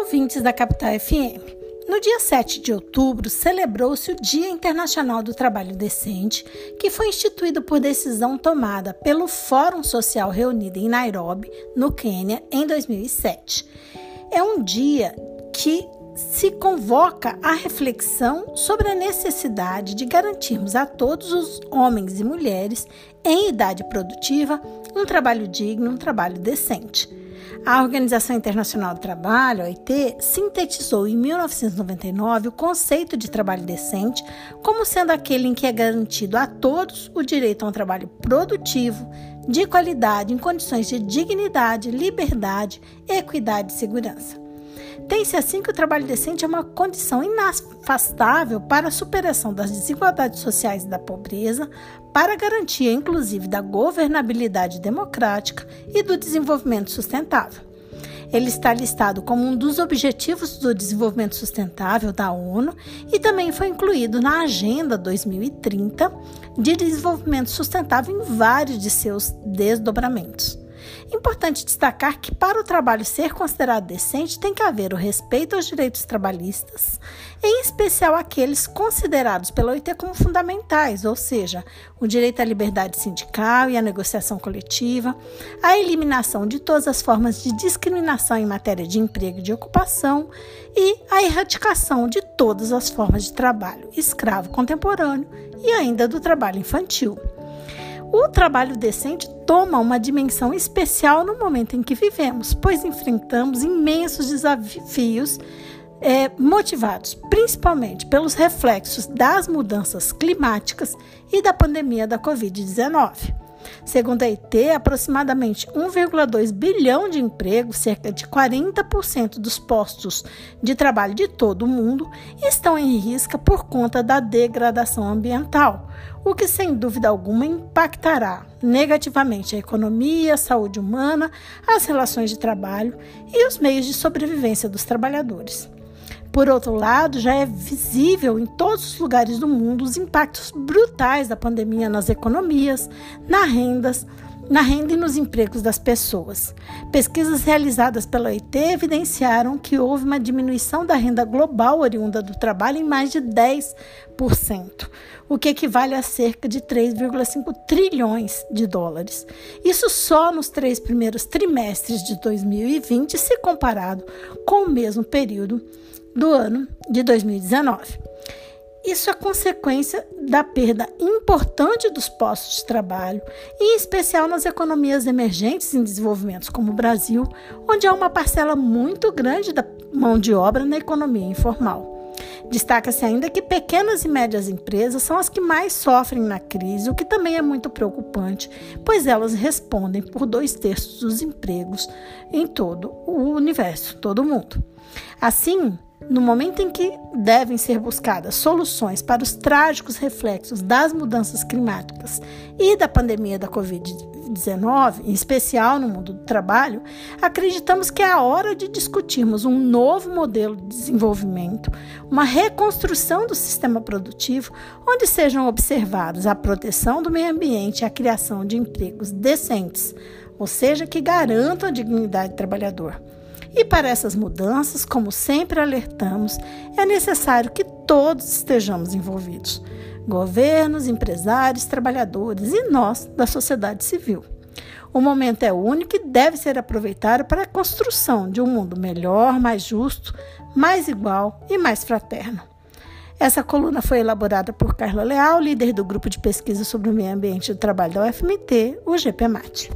ouvintes da Capital FM. No dia 7 de outubro, celebrou-se o Dia Internacional do Trabalho Decente, que foi instituído por decisão tomada pelo Fórum Social reunido em Nairobi, no Quênia, em 2007. É um dia que se convoca a reflexão sobre a necessidade de garantirmos a todos os homens e mulheres em idade produtiva um trabalho digno, um trabalho decente. A Organização Internacional do Trabalho, OIT, sintetizou em 1999 o conceito de trabalho decente como sendo aquele em que é garantido a todos o direito a um trabalho produtivo, de qualidade, em condições de dignidade, liberdade, equidade e segurança. Tem-se assim que o trabalho decente é uma condição inafastável para a superação das desigualdades sociais e da pobreza, para a garantia, inclusive, da governabilidade democrática e do desenvolvimento sustentável. Ele está listado como um dos objetivos do desenvolvimento sustentável da ONU e também foi incluído na Agenda 2030 de Desenvolvimento Sustentável em vários de seus desdobramentos. Importante destacar que, para o trabalho ser considerado decente, tem que haver o respeito aos direitos trabalhistas, em especial aqueles considerados pela OIT como fundamentais, ou seja, o direito à liberdade sindical e à negociação coletiva, a eliminação de todas as formas de discriminação em matéria de emprego e de ocupação e a erradicação de todas as formas de trabalho escravo contemporâneo e ainda do trabalho infantil. O trabalho decente toma uma dimensão especial no momento em que vivemos, pois enfrentamos imensos desafios é, motivados principalmente pelos reflexos das mudanças climáticas e da pandemia da Covid-19. Segundo a IT, aproximadamente 1,2 bilhão de empregos, cerca de 40% dos postos de trabalho de todo o mundo, estão em risco por conta da degradação ambiental, o que sem dúvida alguma impactará negativamente a economia, a saúde humana, as relações de trabalho e os meios de sobrevivência dos trabalhadores. Por outro lado, já é visível em todos os lugares do mundo os impactos brutais da pandemia nas economias, nas rendas, na renda e nos empregos das pessoas. Pesquisas realizadas pela OIT evidenciaram que houve uma diminuição da renda global oriunda do trabalho em mais de 10%, o que equivale a cerca de 3,5 trilhões de dólares. Isso só nos três primeiros trimestres de 2020, se comparado com o mesmo período do ano de 2019. Isso é consequência da perda importante dos postos de trabalho, em especial nas economias emergentes em desenvolvimento, como o Brasil, onde há uma parcela muito grande da mão de obra na economia informal. Destaca-se ainda que pequenas e médias empresas são as que mais sofrem na crise, o que também é muito preocupante, pois elas respondem por dois terços dos empregos em todo o universo, todo o mundo. Assim, no momento em que devem ser buscadas soluções para os trágicos reflexos das mudanças climáticas e da pandemia da Covid-19, em especial no mundo do trabalho, acreditamos que é a hora de discutirmos um novo modelo de desenvolvimento, uma reconstrução do sistema produtivo, onde sejam observados a proteção do meio ambiente e a criação de empregos decentes, ou seja, que garantam a dignidade do trabalhador. E para essas mudanças, como sempre alertamos, é necessário que todos estejamos envolvidos: governos, empresários, trabalhadores e nós da sociedade civil. O momento é único e deve ser aproveitado para a construção de um mundo melhor, mais justo, mais igual e mais fraterno. Essa coluna foi elaborada por Carla Leal, líder do grupo de pesquisa sobre o meio ambiente e o trabalho da UFMT, o GPMAT.